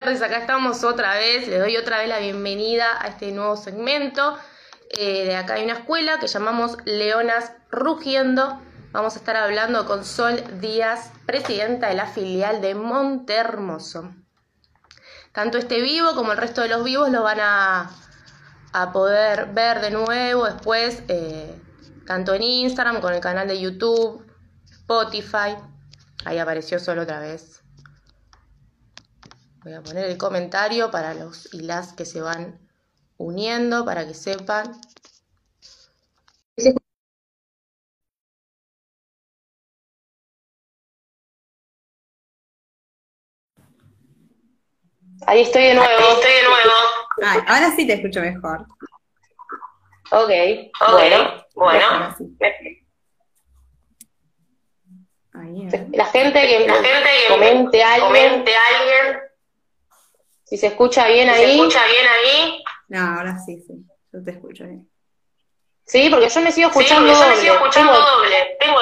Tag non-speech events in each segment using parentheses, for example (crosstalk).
acá estamos otra vez, les doy otra vez la bienvenida a este nuevo segmento. Eh, de acá hay una escuela que llamamos Leonas Rugiendo. Vamos a estar hablando con Sol Díaz, presidenta de la filial de Montermoso. Tanto este vivo como el resto de los vivos lo van a, poder ver de nuevo después, eh, tanto en Instagram, con el canal de YouTube, Spotify. Ahí apareció Sol otra vez. Voy a poner el comentario para los y las que se van uniendo para que sepan. Ahí estoy de nuevo. Ahí estoy de nuevo. ahora sí te escucho mejor. Ok, bueno, bueno. La gente que, la gente que comente, alguien, comente alguien si se escucha bien ahí. ¿Se escucha bien ahí? No, ahora sí, sí. Yo te escucho bien. Sí, porque yo me sigo escuchando sí, yo me sigo escuchando doble. Tengo...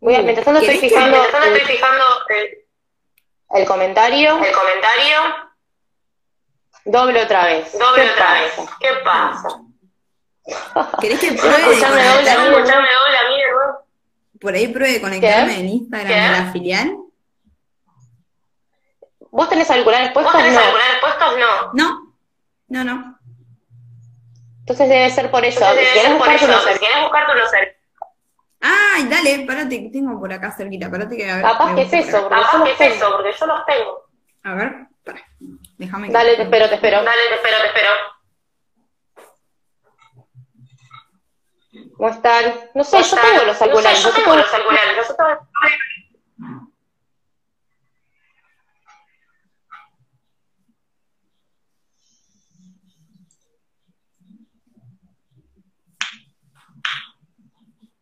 Voy a, mientras tanto estoy fijando, mientras estoy fijando el, el, comentario. El comentario. Doble otra vez. Doble otra vez. ¿Qué pasa? ¿Querés que pruebe escucharme doble a mí? Escucharme doble a mí, Por ahí pruebe conectarme en Instagram ¿Qué? a la filial. ¿Vos tenés auriculares puestos? ¿Vos tenés no. auriculares puestos? No. No, no, no. Entonces debe ser por eso. Entonces debe ser por eso. Si querés buscarte unos Ay, dale, parate, que tengo por acá cerquita, parate que a ver. Capaz que es eso, porque Capaz que es eso, porque yo los tengo. A ver, para, déjame. Dale, te espero, te espero. Dale, te espero, te espero. ¿Cómo están? No sé, yo tengo los auriculares. yo tengo los auriculares. Nosotros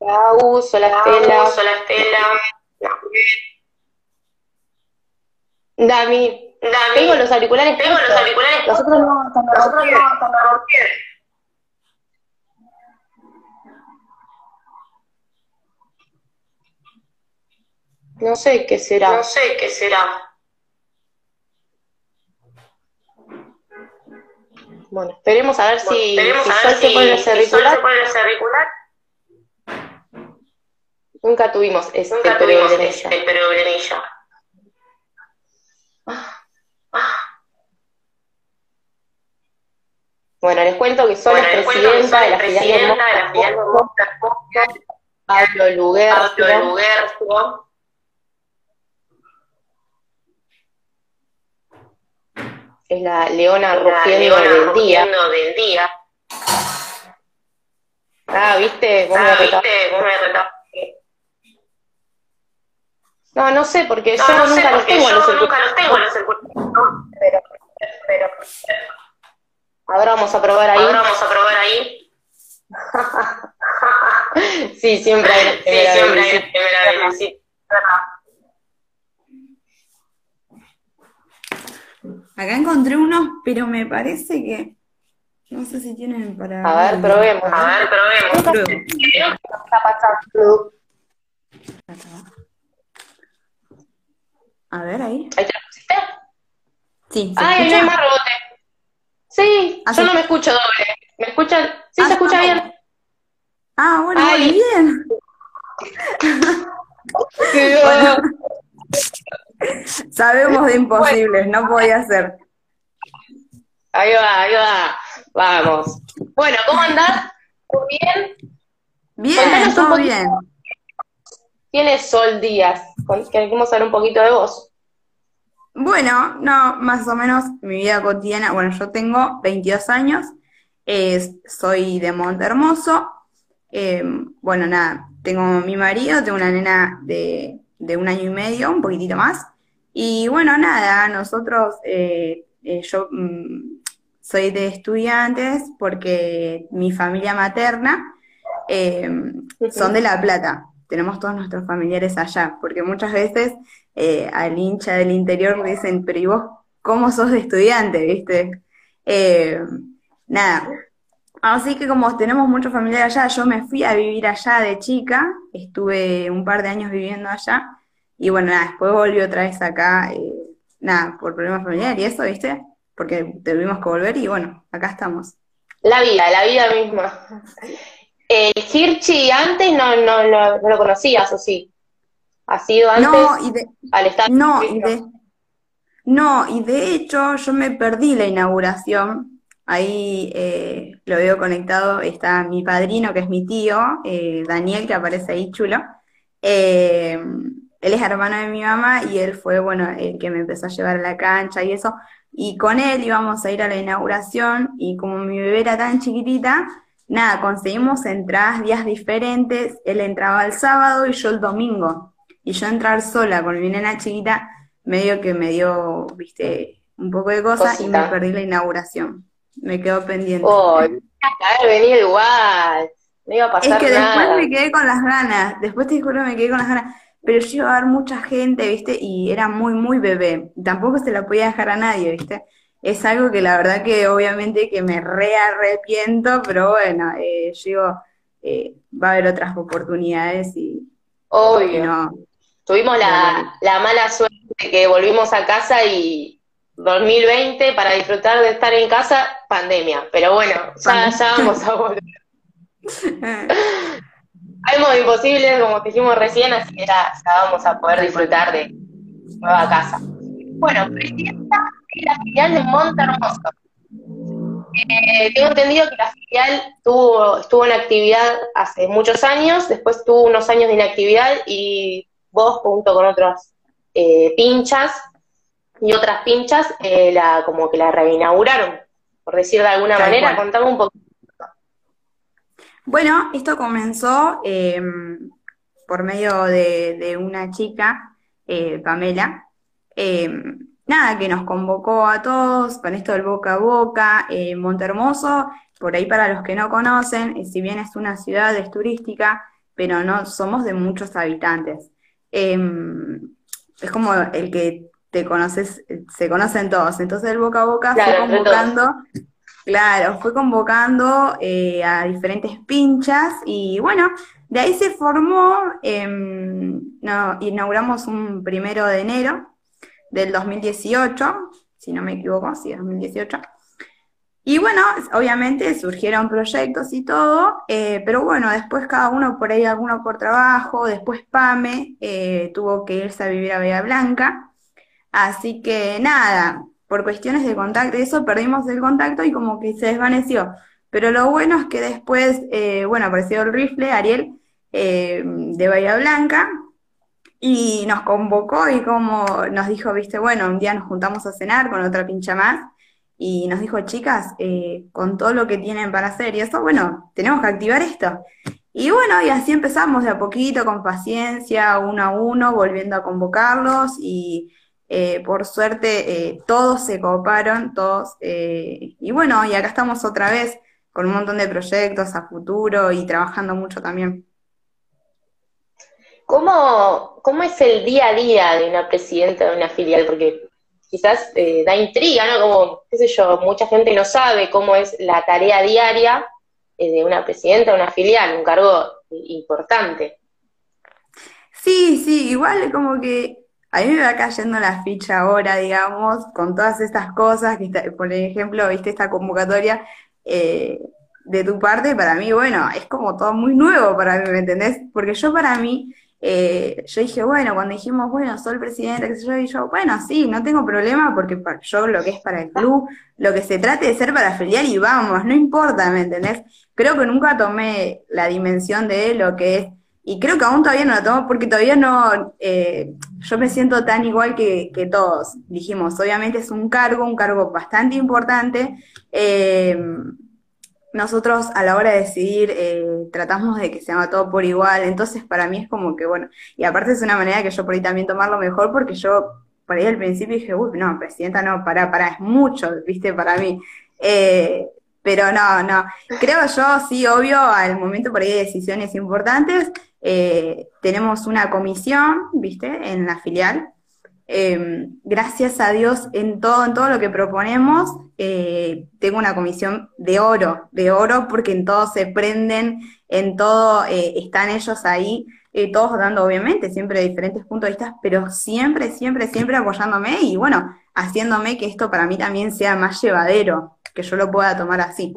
Pau, Solastela. Solastela. Dami. Dami. Tengo los auriculares. Tengo los auriculares. Nosotros no, nosotros no, No sé qué será. No sé qué será. Bueno, esperemos a ver si, esperemos si, a ver si, se pone ese auricular. Nunca tuvimos este Nunca tuvimos este problemilla. Bueno, les cuento que soy bueno, presidenta, de la filial de Pablo Luguerzo. Es la leona rugiendo del día. del día. Ah, ¿viste? Vos ah, me ¿viste? Vos me no, no sé, porque yo nunca los tengo en los nunca los tengo en los Pero, pero, Ahora vamos a probar ahí. Ahora vamos a probar ahí. (laughs) sí, siempre hay sí, siempre hay primera vez, sí. Acá encontré unos, pero me parece que no sé si tienen para. A ver, probemos. A ver, probemos. ¿Qué está pasando? A ver, ahí. ¿Ahí te lo pusiste? Sí. Ay, no hay más rebote. Sí, yo no me escucho doble. ¿Me escuchan? Sí, se ah, escucha bien. Ah, bueno, muy bien. sabemos de imposibles, no podía ser. Ahí va, ahí va. Vamos. Bueno, ¿cómo andás? ¿Todo bien? Bien, todo bien. ¿Quién es Sol Díaz? Queremos saber un poquito de vos. Bueno, no, más o menos mi vida cotidiana. Bueno, yo tengo 22 años, soy de Monte Hermoso. Em, bueno, nada, tengo mi marido, tengo una nena de, un año y medio, un poquitito más. Y bueno, nada, nosotros, eh, eh, yo mm, soy de estudiantes porque mi familia materna em, son de La Plata tenemos todos nuestros familiares allá, porque muchas veces eh, al hincha del interior le dicen, pero ¿y vos cómo sos de estudiante, viste? Eh, nada, así que como tenemos muchos familiares allá, yo me fui a vivir allá de chica, estuve un par de años viviendo allá, y bueno, nada, después volví otra vez acá, eh, nada, por problemas familiares y eso, ¿viste? Porque tuvimos que volver y bueno, acá estamos. La vida, la vida misma. El Hirschi antes no, no, no, lo conocías, ¿o sí? ¿Ha sido antes no, y de, al estar no, y de, no, y de hecho yo me perdí la inauguración. Ahí eh, lo veo conectado, está mi padrino, que es mi tío, eh, Daniel, que aparece ahí chulo. Eh, él es hermano de mi mamá y él fue, bueno, el que me empezó a llevar a la cancha y eso. Y con él íbamos a ir a la inauguración y como mi bebé era tan chiquitita, nada, conseguimos entradas días diferentes. Él entraba el sábado y yo el domingo. Y yo entrar sola con mi nena chiquita, medio que me dio, viste, un poco de cosas y me perdí la inauguración. Me quedó pendiente. Oh, haber venido igual. No iba a pasar Es que nada. después me quedé con las ganas. Después te juro me quedé con las ganas pero yo iba a ver mucha gente, ¿viste? Y era muy, muy bebé. Tampoco se la podía dejar a nadie, ¿viste? Es algo que la verdad que obviamente que me re arrepiento, pero bueno, eh, yo digo, eh, va a haber otras oportunidades y... Obvio. No, Tuvimos la, la mala suerte de que volvimos a casa y 2020 para disfrutar de estar en casa, pandemia. Pero bueno, ya, ya vamos a volver. (laughs) Hay modos imposibles, como dijimos recién, así que ya, ya vamos a poder disfrutar de nueva casa. Bueno, presidenta la filial de Monte Hermoso. Eh, tengo entendido que la filial tuvo, estuvo en actividad hace muchos años, después tuvo unos años de inactividad y vos junto con otras eh, pinchas y otras pinchas eh, la, como que la reinauguraron, por decir de alguna Tal manera, cual. contame un poco. Bueno, esto comenzó eh, por medio de, de una chica, eh, Pamela, eh, nada, que nos convocó a todos con esto del boca a boca, eh, Montehermoso, por ahí para los que no conocen, eh, si bien es una ciudad, es turística, pero no somos de muchos habitantes. Eh, es como el que te conoces, se conocen todos, entonces el boca a boca fue Claro, convocando Claro, fue convocando eh, a diferentes pinchas y bueno, de ahí se formó, em, no, inauguramos un primero de enero del 2018, si no me equivoco, sí, 2018. Y bueno, obviamente surgieron proyectos y todo, eh, pero bueno, después cada uno por ahí, alguno por trabajo, después Pame eh, tuvo que irse a vivir a Bahía Blanca, así que nada, por cuestiones de contacto eso perdimos el contacto y como que se desvaneció. Pero lo bueno es que después, eh, bueno, apareció el rifle, Ariel, de Bahía Blanca, y nos convocó y como nos dijo, viste, bueno, un día nos juntamos a cenar con otra pincha más, y nos dijo, chicas, eh, con todo lo que tienen para hacer y eso, bueno, tenemos que activar esto. Y bueno, y así empezamos de a poquito, con paciencia, uno a uno, volviendo a convocarlos y eh, por suerte eh, todos se coparon, todos. eh, y bueno, y acá estamos otra vez con un montón de proyectos a futuro y trabajando mucho también. ¿Cómo, ¿Cómo es el día a día de una presidenta de una filial? Porque quizás eh, da intriga, ¿no? Como, qué sé yo, mucha gente no sabe cómo es la tarea diaria eh, de una presidenta de una filial, un cargo importante. Sí, sí, igual como que a mí me va cayendo la ficha ahora, digamos, con todas estas cosas, que está- por ejemplo, viste esta convocatoria eh, de tu parte, para mí, bueno, es como todo muy nuevo para mí, ¿me entendés? Porque yo para mí, eh, yo dije, bueno, cuando dijimos, bueno, soy presidenta, qué sé yo, y yo, bueno, sí, no tengo problema, porque yo lo que es para el club, lo que se trate de ser para filial y vamos, no importa, ¿me entendés? Creo que nunca tomé la dimensión de lo que es y creo que aún todavía no la tomo porque todavía no, eh, yo me siento tan igual que, que todos. Dijimos, obviamente es un cargo, un cargo bastante importante. Eh, nosotros a la hora de decidir eh, tratamos de que se haga todo por igual, entonces para mí es como que bueno, y aparte es una manera que yo por ahí también tomarlo mejor porque yo por ahí al principio dije, uy, no, presidenta no, pará, pará, es mucho, viste, para mí. Eh, pero no, no, creo yo, sí, obvio, al momento por ahí de decisiones importantes, eh, tenemos una comisión, viste, en la filial. Eh, gracias a Dios en todo, en todo lo que proponemos, eh, tengo una comisión de oro, de oro, porque en todo se prenden, en todo eh, están ellos ahí eh, todos dando obviamente siempre diferentes puntos de vista, pero siempre, siempre, siempre apoyándome y bueno, haciéndome que esto para mí también sea más llevadero, que yo lo pueda tomar así.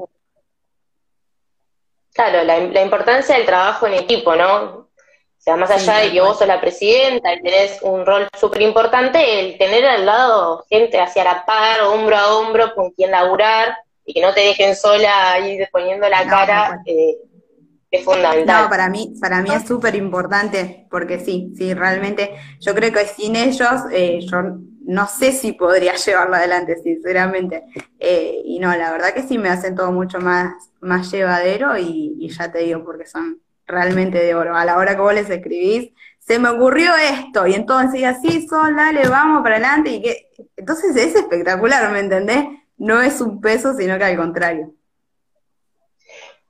Claro, la, importancia del trabajo en equipo, ¿no? O sea, más allá de que vos sos la presidenta y tenés un rol súper importante, el tener al lado gente hacia la par, hombro a hombro, con quien laburar y que no te dejen sola ahí poniendo la cara, eh, es fundamental. No, para mí, para mí es súper importante, porque sí, sí, realmente, yo creo que sin ellos, eh, yo no sé si podría (laughs) llevarlo adelante, sinceramente. Eh, y no, la verdad que sí me hacen todo mucho más, más llevadero y, ya te digo, porque son realmente de oro. A la hora que vos les escribís, se me ocurrió esto, y entonces así son, dale, vamos para adelante, y que, entonces es espectacular, ¿me entendés? No es un peso, sino que al contrario.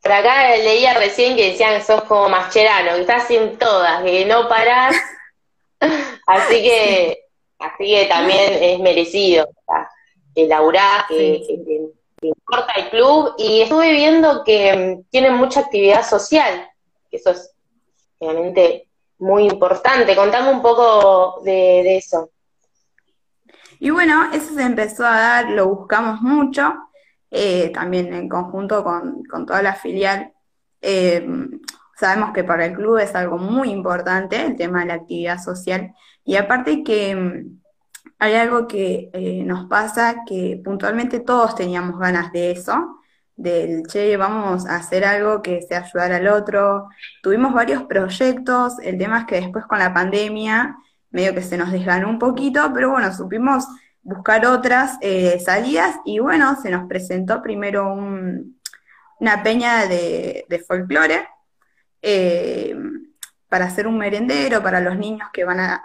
Pero acá leía recién que decían que sos como mascherano, que estás en todas, que no parás. (laughs) Así que Así que también es merecido que laburás, que, importa el club. Y estuve viendo que mm, tienen mucha actividad social, eso es realmente muy importante. Contame un poco de, eso. Y bueno, eso se empezó a dar, lo buscamos mucho, eh, también en conjunto con, toda la filial. Eh, sabemos que para el club es algo muy importante el tema de la actividad social. Y aparte que mm, hay algo que eh, nos pasa que puntualmente todos teníamos ganas de eso, del, che, vamos a hacer algo que sea ayudar al otro. Tuvimos varios proyectos, el tema es que después con la pandemia medio que se nos desganó un poquito, pero bueno, supimos buscar otras eh, salidas y bueno, se nos presentó primero una peña de, de folclore. Eh, para hacer un merendero para los niños que van a,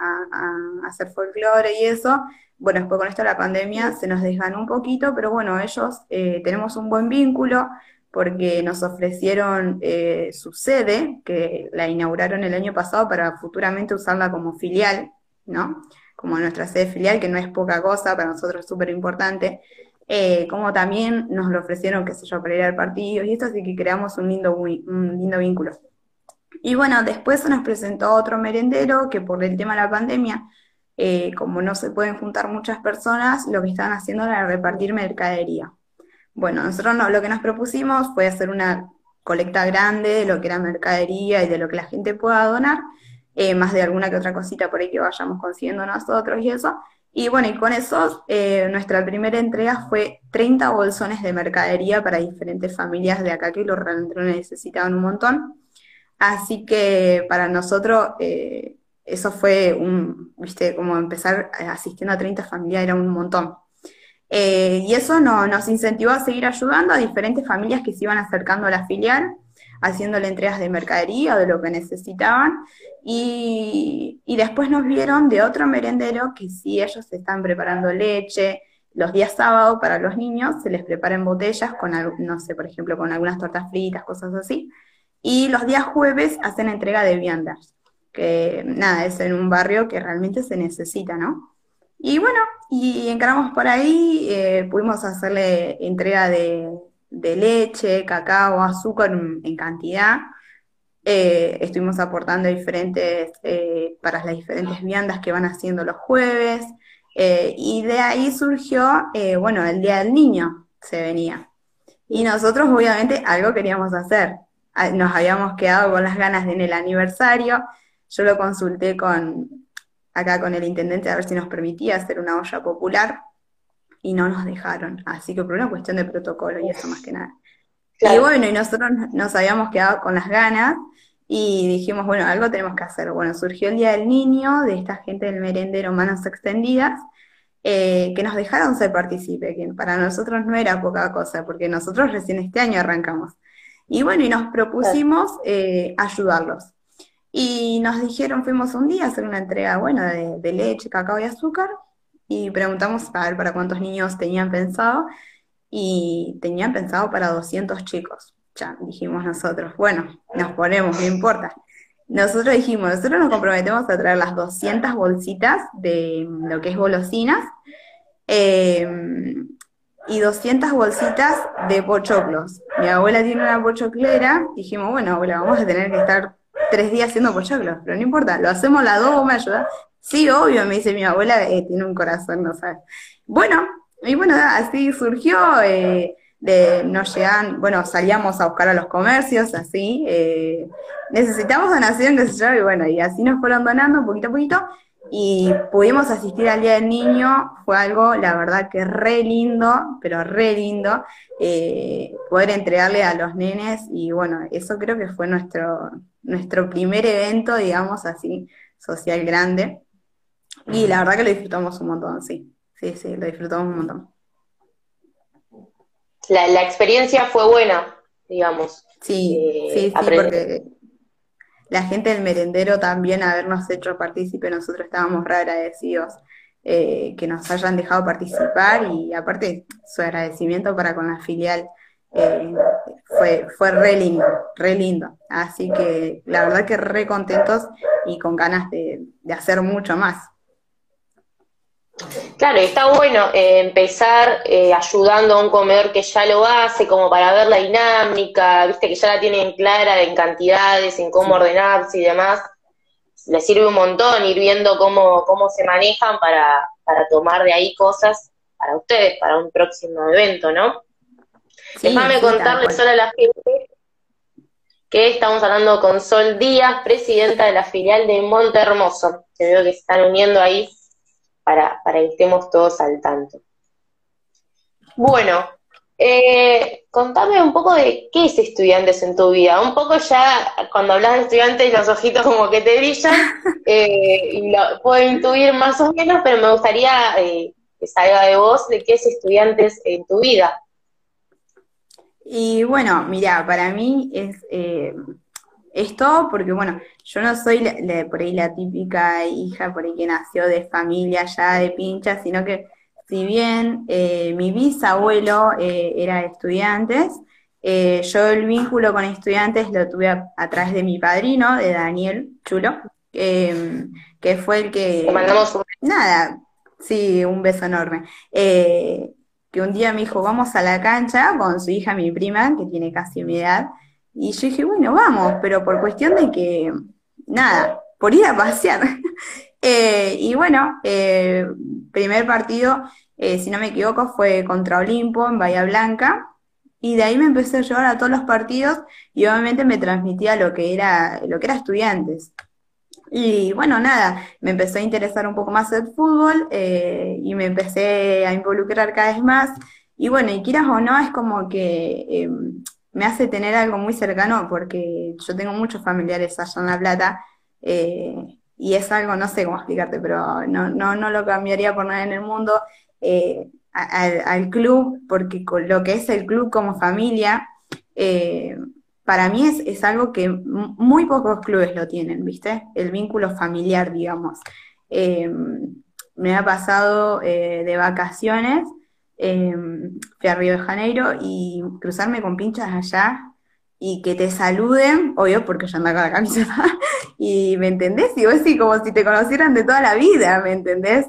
hacer folclore y eso. Bueno, después con esto la pandemia se nos desganó un poquito, pero bueno, ellos eh, tenemos un buen vínculo porque nos ofrecieron eh, su sede, que la inauguraron el año pasado para futuramente usarla como filial, ¿no? Como nuestra sede filial, que no es poca cosa, para nosotros es súper importante. Eh, como también nos lo ofrecieron, qué sé yo, para ir partido y esto, así que creamos un lindo, un lindo vínculo. Y bueno, después se nos presentó otro merendero que por el tema de la pandemia, eh, como no se pueden juntar muchas personas, lo que estaban haciendo era repartir mercadería. Bueno, nosotros no, lo que nos propusimos fue hacer una colecta grande de lo que era mercadería y de lo que la gente pueda donar, eh, más de alguna que otra cosita por ahí que vayamos consiguiendo nosotros y eso. Y bueno, y con eso eh, nuestra primera entrega fue 30 bolsones de mercadería para diferentes familias de acá que lo realmente necesitaban un montón. Así que para nosotros eh, eso fue un, viste, como empezar asistiendo a 30 familias era un montón. Eh, y eso nos incentivó a seguir ayudando a diferentes familias que se iban acercando a la filial, haciéndole entregas de mercadería o de lo que necesitaban. Y, y después nos vieron de otro merendero que sí, ellos están preparando leche, los días sábados para los niños se les preparan botellas con, no sé, por ejemplo, con algunas tortas fritas, cosas así. Y los días jueves hacen entrega de viandas, que nada, es en un barrio que realmente se necesita, ¿no? Y bueno, y encaramos por ahí, eh, pudimos hacerle entrega de, leche, cacao, azúcar en, cantidad. Eh, estuvimos aportando diferentes, eh, para las diferentes viandas que van haciendo los jueves. y de ahí surgió, bueno, el Día del Niño se venía. Y nosotros obviamente algo queríamos hacer nos habíamos quedado con las ganas de en el aniversario. Yo lo consulté con acá con el intendente a ver si nos permitía hacer una olla popular y no nos dejaron. Así que por una cuestión de protocolo y eso más que nada. Y bueno, y nosotros nos habíamos quedado con las ganas y dijimos, bueno, algo tenemos que hacer. Bueno, surgió el Día del Niño, de esta gente del merendero Manos Extendidas, eh, que nos dejaron ser partícipe, que para nosotros no era poca cosa, porque nosotros recién este año arrancamos. Y bueno, y nos propusimos eh, ayudarlos. Y nos dijeron, fuimos un día a hacer una entrega, bueno, de, leche, cacao y azúcar, y preguntamos a ver para cuántos niños tenían pensado, y tenían pensado para 200 chicos. Ya, dijimos nosotros, bueno, nos ponemos, no importa. Nosotros dijimos, nosotros nos comprometemos a traer las 200 bolsitas de lo que es golosinas, eh, y 200 bolsitas de pochoclos. Mi abuela tiene una pochoclera, dijimos, bueno, abuela, vamos a tener que estar tres días haciendo pochoclos, pero no importa, lo hacemos las dos, me ayudás. Sí, obvio, me dice mi abuela, eh, tiene un corazón, no sabes. Bueno, y bueno, así surgió, eh, de nos llegan, bueno, salíamos a buscar a los comercios, así, eh, necesitamos donación, qué sé yo, y bueno, y así nos fueron donando poquito a poquito, y pudimos asistir al Día del Niño, fue algo, la verdad, que re lindo, pero re lindo, eh, poder entregarle a los nenes, y bueno, eso creo que fue nuestro, nuestro primer evento, digamos así, social grande, y la verdad que lo disfrutamos un montón, sí, sí, sí, lo disfrutamos un montón. La, experiencia fue buena, digamos. Sí, eh, sí, sí, porque la gente del merendero también habernos hecho partícipe, nosotros estábamos re agradecidos eh, que nos hayan dejado participar y aparte su agradecimiento para con la filial eh, fue, fue re lindo, re lindo. Así que la verdad que re contentos y con ganas de hacer mucho más. Claro, está bueno eh, empezar eh, ayudando a un comedor que ya lo hace, como para ver la dinámica, viste que ya la tienen clara en cantidades, en cómo ordenarse y demás. Le sirve un montón ir viendo cómo, cómo se manejan para, para tomar de ahí cosas para ustedes, para un próximo evento, ¿no? Déjame contarles solo a la gente que estamos hablando con Sol Díaz, presidenta de la filial de Monte Hermoso. que veo que se están uniendo ahí para, para que estemos todos al tanto. Bueno, eh, contame un poco de qué es estudiantes en tu vida. Un poco ya, cuando hablas de estudiantes, los ojitos como que te brillan, (laughs) eh, y lo puedo intuir más o menos, pero me gustaría eh, que salga de vos de qué es estudiantes en tu vida. Y bueno, mira, para mí es esto porque, bueno, yo no soy por ahí la típica hija por ahí que nació de familia ya de pincha, sino que si bien eh, mi bisabuelo eh, era estudiantes, eh, yo el vínculo con estudiantes lo tuve a, través de mi padrino, de Daniel Chulo, que fue el que... mandamos un... Nada, sí, un beso enorme. que un día me dijo, vamos a la cancha con su hija, mi prima, que tiene casi mi edad, y yo dije, bueno, vamos, pero por cuestión de que, nada, por ir a pasear. (laughs) Eh, y bueno, eh, primer partido, eh, si no me equivoco, fue contra Olimpo en Bahía Blanca. Y de ahí me empecé a llevar a todos los partidos y obviamente me transmitía lo que era, lo que era estudiantes. Y bueno, nada, me empezó a interesar un poco más el fútbol y me empecé a involucrar cada vez más. Y bueno, y quieras o no, es como que em, me hace tener algo muy cercano porque yo tengo muchos familiares allá en La Plata eh, y es algo, no sé cómo explicarte, pero no, no, no lo cambiaría por nada en el mundo eh, al, club, porque lo que es el club como familia, eh, para mí es, es, algo que muy pocos clubes lo tienen, ¿viste? El vínculo familiar, digamos. me ha pasado de vacaciones eh, fui a Río de Janeiro y cruzarme con pinchas allá y que te saluden, obvio, porque yo andaba con la camiseta, (laughs) y ¿me entendés? Y vos sí, como si te conocieran de toda la vida, ¿me entendés?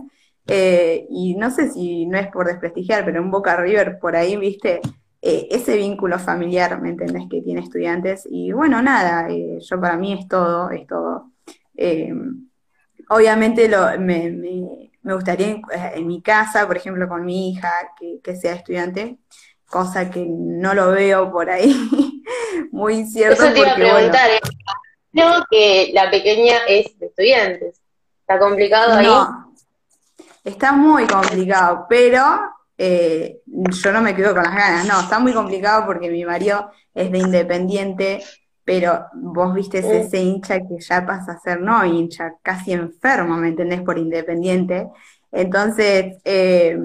Eh, y no sé si no es por desprestigiar, pero en Boca River, por ahí, viste, eh, ese vínculo familiar, ¿me entendés? Que tiene estudiantes. Y bueno, nada, eh, yo para mí es todo, es todo. obviamente lo, me, me gustaría eh, en, mi casa, por ejemplo, con mi hija, que, sea estudiante, cosa que no lo veo por ahí (laughs) muy cierto. Eso te iba a preguntar, creo que la pequeña es de estudiantes. ¿Está complicado ahí? No, está muy complicado, pero eh, yo no me quedo con las ganas, no, está muy complicado porque mi marido es de independiente pero vos viste ese hincha que ya pasa a ser no hincha, casi enfermo, ¿me entendés? Por independiente. Entonces, eh,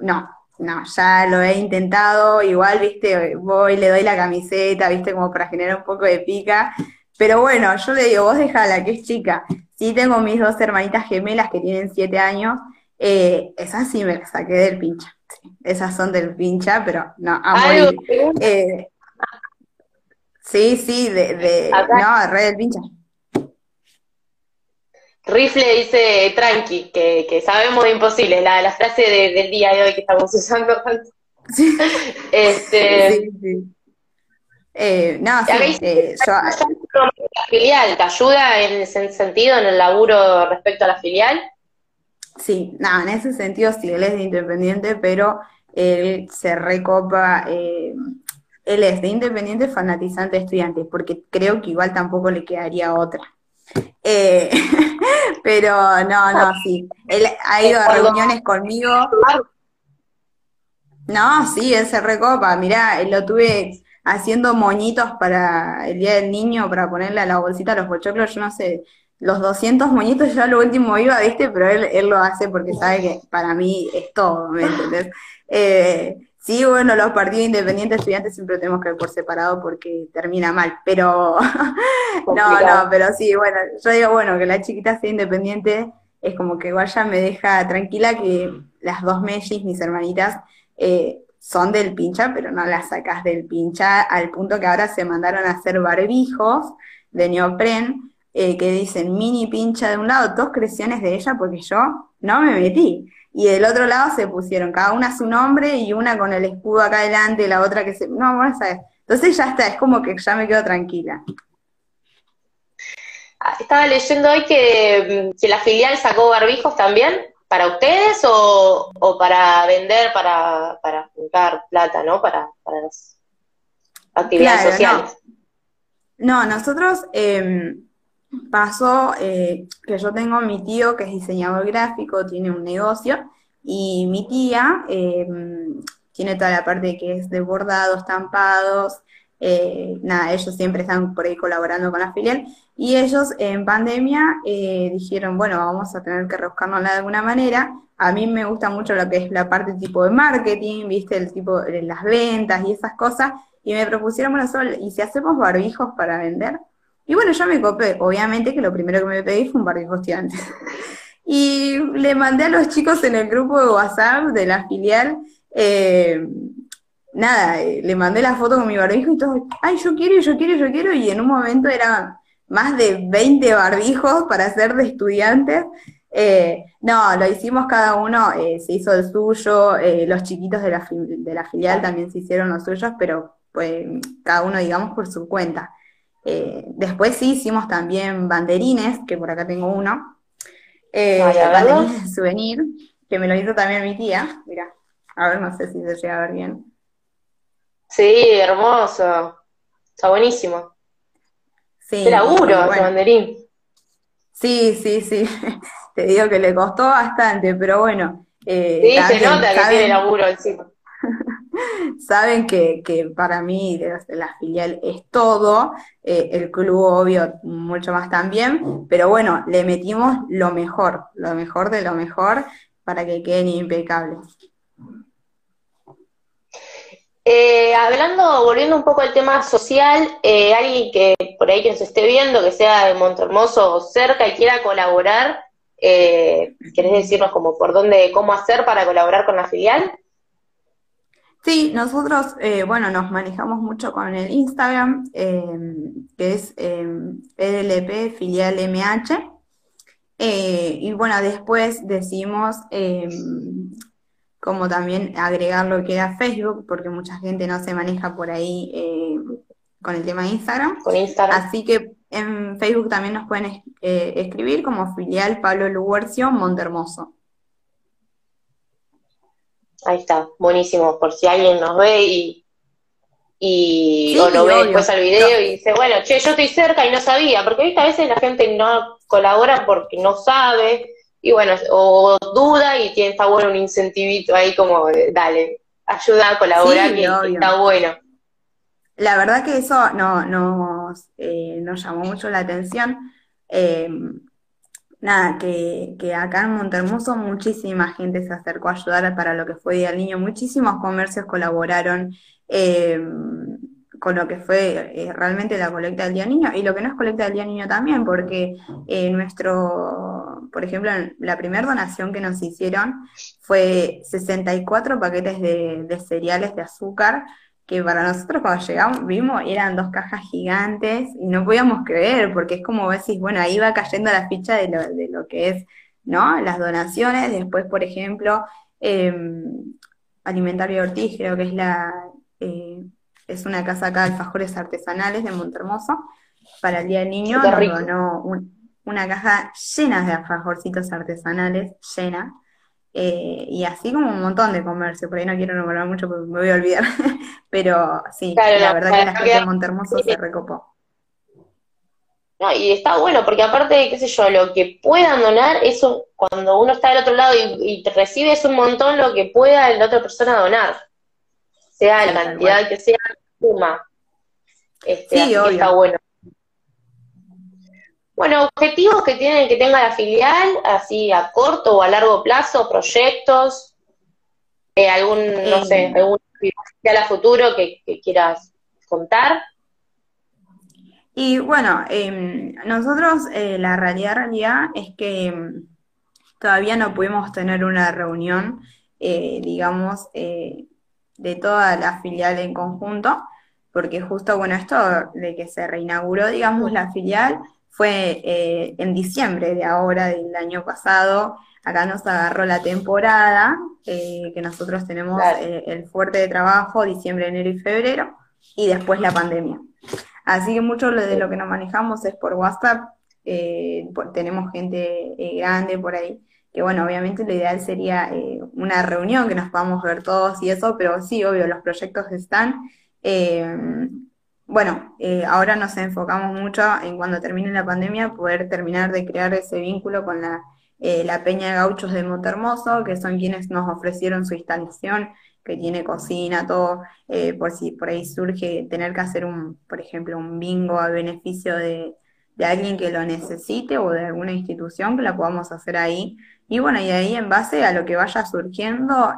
no, no, ya lo he intentado, igual, viste, voy, le doy la camiseta, viste, como para generar un poco de pica. Pero bueno, yo le digo, vos dejala, que es chica. Sí tengo mis dos hermanitas gemelas que tienen siete años, eh, esas sí me las saqué del pincha. esas son del pincha, pero no, a morir. Sí, sí, de, de no, Red del Pincha. Rifle dice tranqui, que, que sabemos de imposible, la, la frase del día de hoy que estamos usando. (laughs) Sí. Este, sí, Eh, no, sí, eh, yo... La filial, ¿te ayuda en ese sentido, en el laburo respecto a la filial? Sí, nada, en ese sentido sí, él es de Independiente, pero él se recopa, eh, él es de Independiente fanatizante de estudiantes, porque creo que igual tampoco le quedaría otra. Eh, (laughs) pero no, no, sí. Él ha ido a reuniones conmigo. No, sí, él se recopa. Mirá, lo tuve haciendo moñitos para el Día del Niño, para ponerle a la bolsita a los pochoclos, yo no sé, los 200 moñitos ya lo último iba, ¿viste? Pero él, él lo hace porque sabe que para mí es todo, ¿me entendés? Eh, sí, bueno, los partidos independientes estudiantes siempre tenemos que ver por separado porque termina mal, pero (laughs) no, no, pero sí, bueno, yo digo, bueno, que la chiquita sea independiente es como que igual ya me deja tranquila que las dos mellis, mis hermanitas, eh, son del pincha, pero no las sacas del pincha, al punto que ahora se mandaron a hacer barbijos de neopren eh, que dicen mini pincha de un lado, dos creaciones de ella porque yo no me metí. Y del otro lado se pusieron cada una su nombre y una con el escudo acá adelante la otra que se... No, bueno, sabes. Entonces ya está, es como que ya me quedo tranquila. Ah, estaba leyendo hoy que, mm, que la filial sacó barbijos también para ustedes o, o para vender, para, para juntar plata, ¿no? Para, para las actividades sociales. No, nosotros eh, pasó eh, que yo tengo mi tío que es diseñador gráfico, tiene un negocio, y mi tía eh, tiene toda la parte que es de bordados, estampados, eh, nada, ellos siempre están por ahí colaborando con la filial, y ellos en pandemia dijeron, bueno, vamos a tener que rebuscarnos de alguna manera. A mí me gusta mucho lo que es la parte tipo de marketing, viste, el tipo de las ventas y esas cosas, y me propusieron, bueno, Sol, ¿y si hacemos barbijos para vender? Y bueno, yo me copé. Obviamente que lo primero que me pedí fue un barbijo estudiante. (laughs) y le mandé a los chicos en el grupo de WhatsApp de la filial, eh, nada, eh, le mandé la foto con mi barbijo y todo, ay, yo quiero, yo quiero, yo quiero. Y en un momento eran más de 20 barbijos para hacer de estudiantes. Eh, no, lo hicimos cada uno, se hizo el suyo, los chiquitos de la, de la filial también se hicieron los suyos, pero pues cada uno, digamos, por su cuenta. Eh, después sí hicimos también banderines, que por acá tengo uno. Eh, banderines de souvenir, que me lo hizo también mi tía. Mira, a ver, no sé si se llega a ver bien. Sí, hermoso. Está buenísimo. Sí. Qué laburo banderín. Sí, sí, sí. (laughs) Te digo que le costó bastante, pero bueno. Eh, sí, se nota que tiene laburo encima. Saben que, para mí la filial es todo, eh, el club obvio mucho más también, pero bueno, le metimos lo mejor, lo mejor de lo mejor para que queden impecables. Eh, hablando, volviendo un poco al tema social, eh, alguien que por ahí que nos esté viendo, que sea de Montermoso o cerca y quiera colaborar, ¿querés decirnos como por dónde, cómo hacer para colaborar con la filial? Sí, nosotros, eh, bueno, nos manejamos mucho con el Instagram, em, que es eh, PDLP filial MH. Eh, y bueno, después decidimos em, como también agregar lo que era Facebook, porque mucha gente no se maneja por ahí con el tema de Instagram. Con Instagram. Así que en Facebook también nos pueden escribir como filial Pablo Luguercio Montermoso. Ahí está, buenísimo, por si alguien nos ve y, y o lo ve después al video y dice, bueno, che, yo estoy cerca y no sabía, porque ¿viste? a veces la gente no colabora porque no sabe, y bueno, o duda y tiene, está bueno un incentivito ahí como, dale, ayuda a colaborar y, está bueno. La verdad que eso no, nos, eh, nos llamó mucho la atención. Eh, nada, que, que acá en Montermoso muchísima gente se acercó a ayudar para lo que fue Día Niño, muchísimos comercios colaboraron eh, con lo que fue eh, realmente la colecta del Día Niño y lo que no es colecta del Día Niño también, porque eh, nuestro, por ejemplo, la primera donación que nos hicieron fue 64 paquetes de, de cereales de azúcar que para nosotros cuando llegamos, vimos, eran dos cajas gigantes y no podíamos creer, porque es como decís, bueno, ahí va cayendo la ficha de lo, de lo que es, ¿no? Las donaciones, después, por ejemplo, eh, Alimentario Ortiz, creo que es la, eh, es una casa acá de alfajores artesanales de Montermoso, para el Día del Niño nos donó una caja llena de alfajorcitos artesanales, llena, eh, y así como un montón de comercio, por ahí no quiero nombrar mucho porque me voy a olvidar, (laughs) pero sí, la verdad que la gente de Montermoso se recopó. y está bueno, porque aparte, qué sé yo, lo que puedan donar, eso cuando uno está del otro lado y, te recibe es un montón lo que pueda la otra persona donar, sea la cantidad que sea, suma. Este, sí, obvio. está bueno. Bueno, objetivos que tienen que tenga la filial, así a corto o a largo plazo, proyectos, eh, algún, no sé, algún filial a futuro que, quieras contar. Y bueno, em, nosotros eh, la realidad, realidad es que em, todavía no pudimos tener una reunión, eh, digamos, de toda la filial en conjunto, porque justo, bueno, esto de que se reinauguró, digamos, la filial, fue eh, en diciembre de ahora, del año pasado. Acá nos agarró la temporada, eh, que nosotros tenemos eh, el fuerte de trabajo, diciembre, enero y febrero, y después la pandemia. Así que mucho de lo que nos manejamos es por WhatsApp. tenemos gente grande por ahí, que bueno, obviamente lo ideal sería una reunión, que nos podamos ver todos y eso, pero sí, obvio, los proyectos están. Bueno, eh, ahora nos enfocamos mucho en cuando termine la pandemia poder terminar de crear ese vínculo con la, eh, la Peña de Gauchos de Montermoso, que son quienes nos ofrecieron su instalación, que tiene cocina, todo, eh, por si por ahí surge tener que hacer un, por ejemplo, un bingo a beneficio de, de alguien que lo necesite o de alguna institución que la podamos hacer ahí. Y bueno, y ahí en base a lo que vaya surgiendo,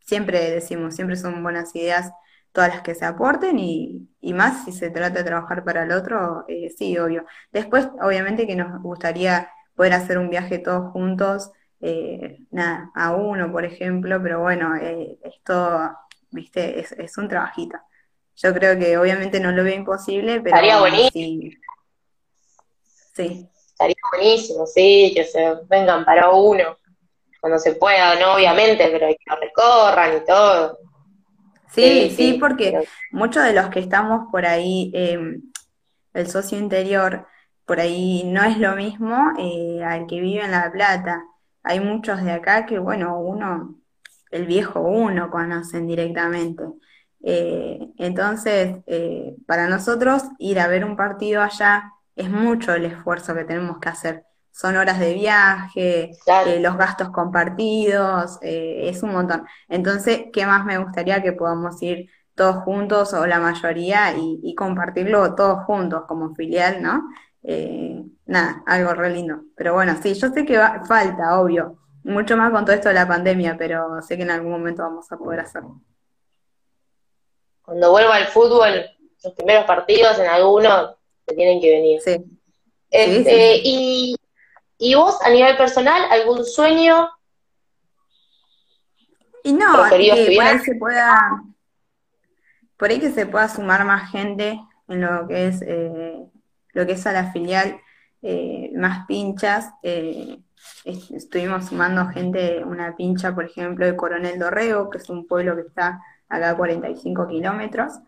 siempre decimos, siempre son buenas ideas todas las que se aporten y, más si se trata de trabajar para el otro, eh, sí, obvio. Después, obviamente que nos gustaría poder hacer un viaje todos juntos, eh, nada, a uno, por ejemplo, pero bueno, eh, esto, viste, es, un trabajito. Yo creo que obviamente no lo veo imposible, pero... Estaría buenísimo. Sí. Estaría buenísimo, sí, que se vengan para uno, cuando se pueda, no obviamente, pero que lo recorran y todo. Sí, sí, porque muchos de los que estamos por ahí, eh, el socio interior, por ahí no es lo mismo eh, al que vive en La Plata. Hay muchos de acá que, bueno, uno, el viejo uno conocen directamente. Eh, entonces, para nosotros ir a ver un partido allá es mucho el esfuerzo que tenemos que hacer son horas de viaje, eh, los gastos compartidos, eh, es un montón. Entonces, ¿qué más me gustaría que podamos ir todos juntos o la mayoría y, compartirlo todos juntos como filial, ¿no? Eh, nada, algo re lindo. Pero bueno, sí, yo sé que falta, obvio, mucho más con todo esto de la pandemia, pero sé que en algún momento vamos a poder hacerlo. Cuando vuelva el fútbol, los primeros partidos en algunos se tienen que venir. Sí. Este, y ¿Y vos, a nivel personal, algún sueño? Y no, por ahí se pueda, por ahí que se pueda sumar más gente en lo que es eh, lo que es a la filial, eh, más pinchas. Eh, estuvimos sumando gente, una pincha, por ejemplo, de Coronel Dorrego, que es un pueblo que está acá a 45 kilómetros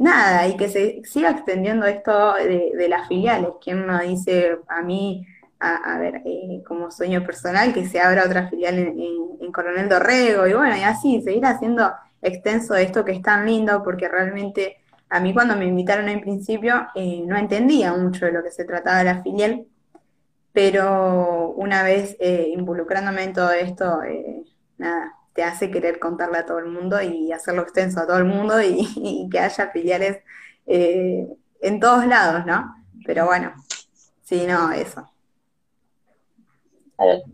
nada, y que se siga extendiendo esto de, las filiales. Quien uno dice a mí, a, ver, eh, como sueño personal, que se abra otra filial en, Coronel Dorrego, y bueno, y así, seguir haciendo extenso esto que es tan lindo, porque realmente a mí cuando me invitaron en principio eh, no entendía mucho de lo que se trataba de la filial, pero una vez eh, involucrándome en todo esto, nada, te hace querer contarle a todo el mundo y hacerlo extenso a todo el mundo (laughs) y, que haya filiales eh, en todos lados, ¿no? Pero bueno, sí, no, eso.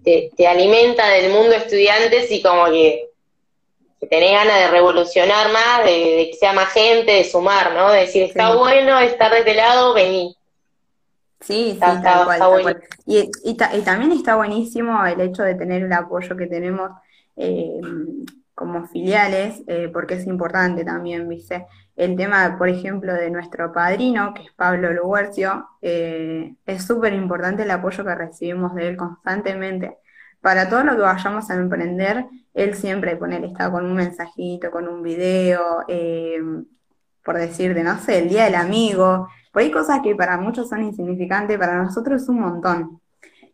Te, alimenta del mundo estudiantes y como que, tenés ganas de revolucionar más, de, que sea más gente, de sumar, ¿no? De decir, está bueno estar de este lado, vení. Sí, sí, tal cual, Y, y, también está buenísimo el hecho de tener el apoyo que tenemos eh, como filiales, eh, porque es importante también, ¿viste? El tema, por ejemplo, de nuestro padrino, que es Pablo Luguercio, eh, es súper importante el apoyo que recibimos de él constantemente para todo lo que vayamos a emprender, él siempre pone, está con un mensajito, con un video, eh, por decir de, no sé, el día del amigo, por ahí cosas que para muchos son insignificantes, para nosotros es un montón.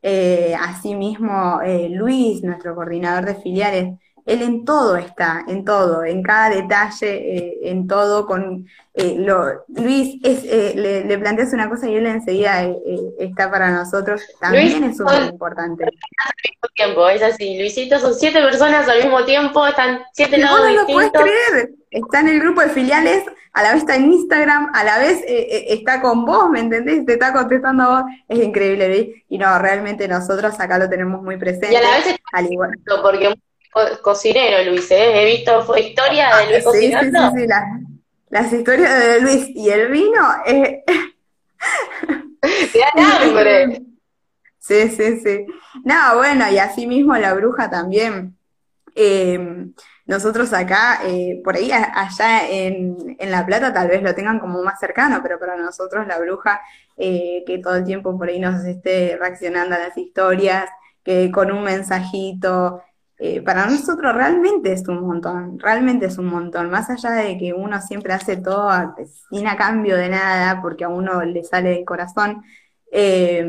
Eh, asimismo, eh, Luis, nuestro coordinador de filiales, él en todo está, en todo, en cada detalle, eh, en todo. Con eh, lo, Luis es, eh, le, le, planteas una cosa y él enseguida está para nosotros. También Luis, es súper importante. Al mismo tiempo, es así. Luisito son siete personas al mismo tiempo, están siete lados no, no distintos. lo puedes creer. Está en el grupo de filiales, a la vez está en Instagram, a la vez está con vos, ¿me entendés? Te está contestando a vos. Es increíble, Luis. Y no, realmente nosotros acá lo tenemos muy presente. Y a la vez está al igual. porque cocinero, Luis, ¿eh? He visto historias de Luis sí, cocinando. Sí, sí, sí, las, las historias de Luis y el vino. Eh... (laughs) Te dan hambre. (laughs) Sí, sí, sí. No, bueno, y así mismo la bruja también. Eh, nosotros acá, eh, por ahí allá en, en, La Plata tal vez lo tengan como más cercano, pero para nosotros la bruja, eh, que todo el tiempo por ahí nos esté reaccionando a las historias, que con un mensajito, eh, para nosotros realmente es un montón, realmente es un montón, más allá de que uno siempre hace todo sin a cambio de nada, porque a uno le sale del corazón, eh,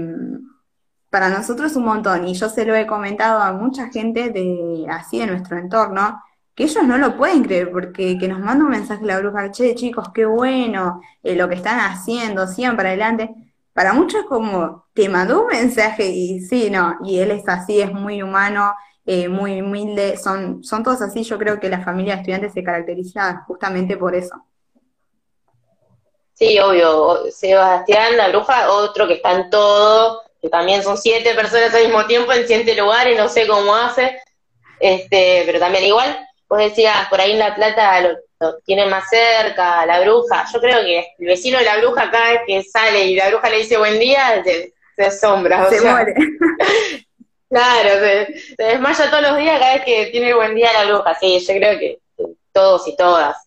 para nosotros es un montón, y yo se lo he comentado a mucha gente de así de nuestro entorno, que ellos no lo pueden creer, porque que nos manda un mensaje la bruja, che chicos, qué bueno, eh, lo que están haciendo, sigan para adelante, para muchos es como, te mandó un mensaje y sí, no, y él es así, es muy humano, eh, muy humilde, son, son todos así, yo creo que la familia de estudiantes se caracteriza justamente por eso. Sí, obvio, Sebastián, la bruja, otro que está en todo, que también son siete personas al mismo tiempo en siete lugares, no sé cómo hace, este, pero también igual, vos decías, por ahí en La Plata lo, lo tienen más cerca, la bruja, yo creo que el vecino de la bruja cada vez que sale y la bruja le dice buen día, se, se asombra. Se muere. (laughs) Claro, se, desmaya todos los días cada vez que tiene buen día la bruja. Sí, yo creo que todos y todas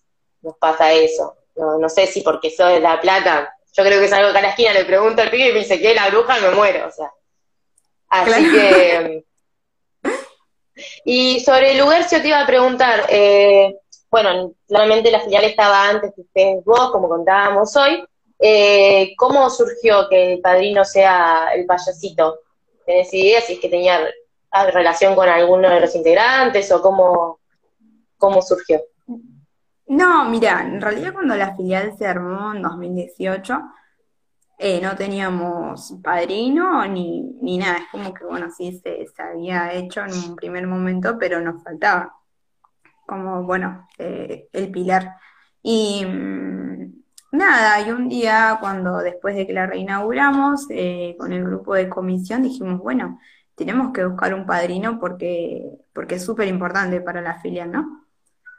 nos pasa eso. No, no sé si porque soy de La Plata, yo creo que es algo que a la esquina le pregunto al pibe y me dice que la bruja me muero, o sea. Así que... Y sobre el lugar, yo te iba a preguntar, eh, bueno, claramente la filial estaba antes que ustedes vos, como contábamos hoy, eh, ¿cómo surgió que el padrino sea el payasito? ¿Tenés idea si es que tenía relación con alguno de los integrantes o cómo, cómo surgió? No, mira, en realidad cuando la filial se armó en 2018, eh, no teníamos padrino ni, ni nada, es como que bueno, sí se, se había hecho en un primer momento, pero nos faltaba como, bueno, eh, el pilar. Y mm, Nada, y un día cuando después de que la reinauguramos, eh, con el grupo de comisión dijimos, bueno, tenemos que buscar un padrino porque, porque es súper importante para la filial, ¿no?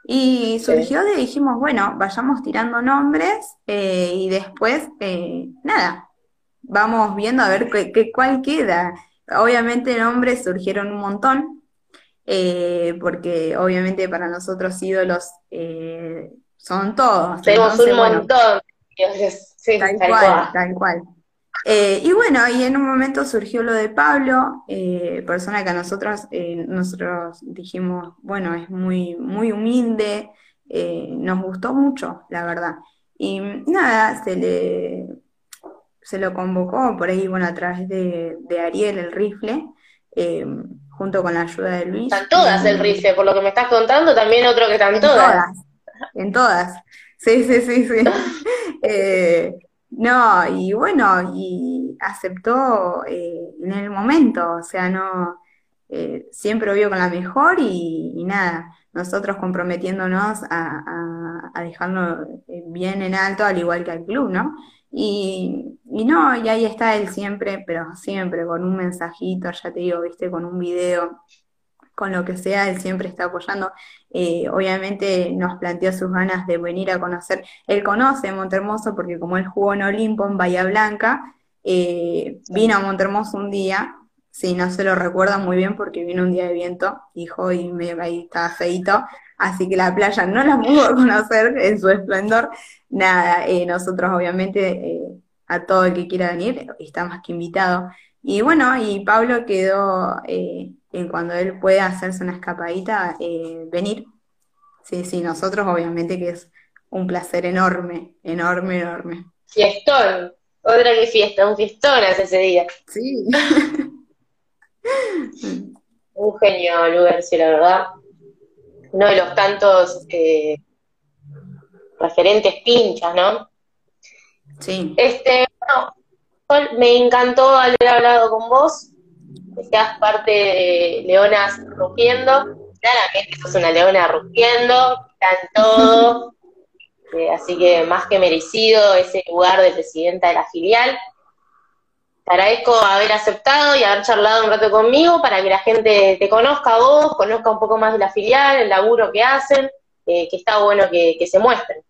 Y surgió de, dijimos, bueno, vayamos tirando nombres eh, y después, eh, nada, vamos viendo a ver qué, cuál queda. Obviamente nombres surgieron un montón, porque obviamente para nosotros ídolos son todos. Tenemos un montón. Sí, tal, cual, tal cual. Eh, y bueno, y en un momento surgió lo de Pablo, eh, persona que a nosotros, eh, nosotros dijimos, bueno, es muy, muy humilde, nos gustó mucho, la verdad. Y nada, se le se lo convocó por ahí, bueno, a través de, de Ariel, el rifle, junto con la ayuda de Luis. Están todas el rifle, por lo que me estás contando, también otro que están todas (laughs) en todas. Sí, sí, sí, sí. (laughs) Eh, no, y bueno, y aceptó eh, en el momento, o sea, no, eh, siempre vio con la mejor y, nada, nosotros comprometiéndonos a, a, dejarlo bien en alto, al igual que al club, ¿no? Y, y no, y ahí está él siempre, pero siempre con un mensajito, ya te digo, viste, con un video con lo que sea, él siempre está apoyando. Eh, obviamente nos planteó sus ganas de venir a conocer. Él conoce Montermoso porque como él jugó en Olimpo, en Bahía Blanca, eh, vino a Montermoso un día, sí, no se lo recuerda muy bien porque vino un día de viento, dijo, y ahí estaba feito, así que la playa no la (laughs) pudo conocer en su esplendor. Nada, eh, nosotros obviamente a todo el que quiera venir está más que invitado. Y bueno, y Pablo quedó en cuando él pueda hacerse una escapadita, eh, venir. Sí, sí, nosotros obviamente que es un placer enorme, enorme, enorme. Fiestón, otra que fiesta, un fiestón hace ese día. Sí. (laughs) un genio, Lugercio, la verdad. Uno de los tantos eh, referentes pinchas, ¿no? Sí. Este, bueno, me encantó haber hablado con vos, que seas parte de Leonas Rugiendo. Claramente sos una leona rugiendo, están todo. (laughs) Eh, así que más que merecido ese lugar de presidenta de la filial. Te agradezco haber aceptado y haber charlado un rato conmigo para que la gente te conozca a vos, conozca un poco más de la filial, el laburo que hacen, eh, que está bueno que, se muestren.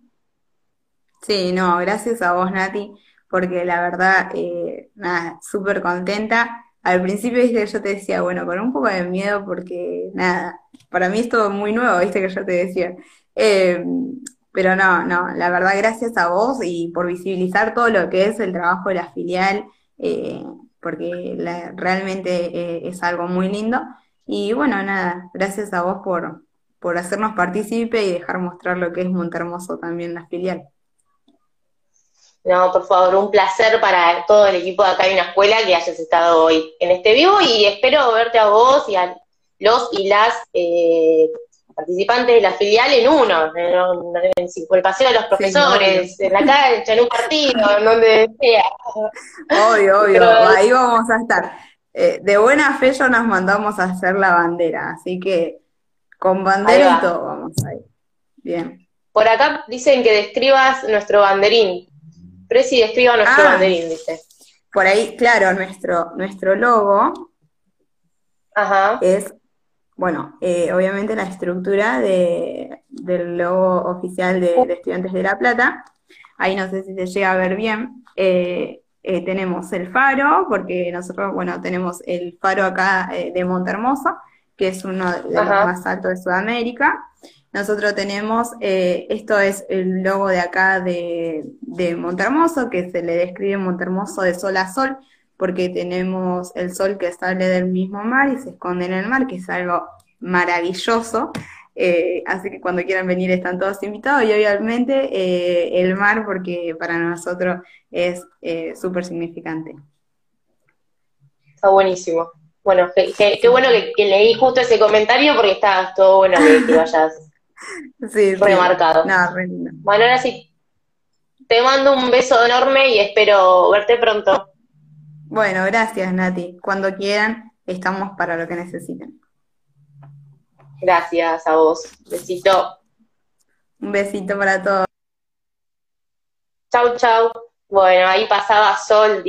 Sí, no, gracias a vos, Nati, porque la verdad, eh, nada, súper contenta. Al principio, viste, yo te decía, bueno, con un poco de miedo porque, nada, para mí es todo muy nuevo, viste, que yo te decía. Eh, pero no, no, la verdad, gracias a vos y por visibilizar todo lo que es el trabajo de la filial, eh, porque realmente eh, es algo muy lindo. Y bueno, nada, gracias a vos por, por hacernos partícipe y dejar mostrar lo que es Montermoso también la filial. No, por favor, un placer para todo el equipo de acá en una escuela que hayas estado hoy en este vivo y espero verte a vos y a los y las eh, participantes de la filial en uno, en, el paseo de los profesores, en la cancha, en un partido, en donde sea. Obvio, obvio, ahí vamos a estar. Eh, de buena fe ya nos mandamos a hacer la bandera, así que con bandera y todo vamos a ir. Bien. Por acá dicen que describas nuestro banderín. Presi, describa nuestro ah. banderín, dice. Por ahí, claro, nuestro, nuestro logo es bueno, eh, obviamente la estructura de, del logo oficial de, Estudiantes de La Plata, ahí no sé si se llega a ver bien, eh, eh, tenemos el faro, porque nosotros, bueno, tenemos el faro acá de Montermoso, que es uno de los más altos de Sudamérica. Nosotros tenemos, esto es el logo de acá de, de Montermoso, que se le describe Montermoso de sol a sol, porque tenemos el sol que sale del mismo mar y se esconde en el mar, que es algo maravilloso. Eh, así que cuando quieran venir están todos invitados y obviamente eh, el mar porque para nosotros es eh, súper significante. Está buenísimo. Bueno, qué bueno que, leí justo ese comentario porque está todo bueno que, lo hayas remarcado. bueno, ahora sí, te mando un beso enorme y espero verte pronto. Bueno, gracias Nati. Cuando quieran, estamos para lo que necesiten. Gracias a vos. Besito. Un besito para todos. Chau, chau. Bueno, ahí pasaba Sol.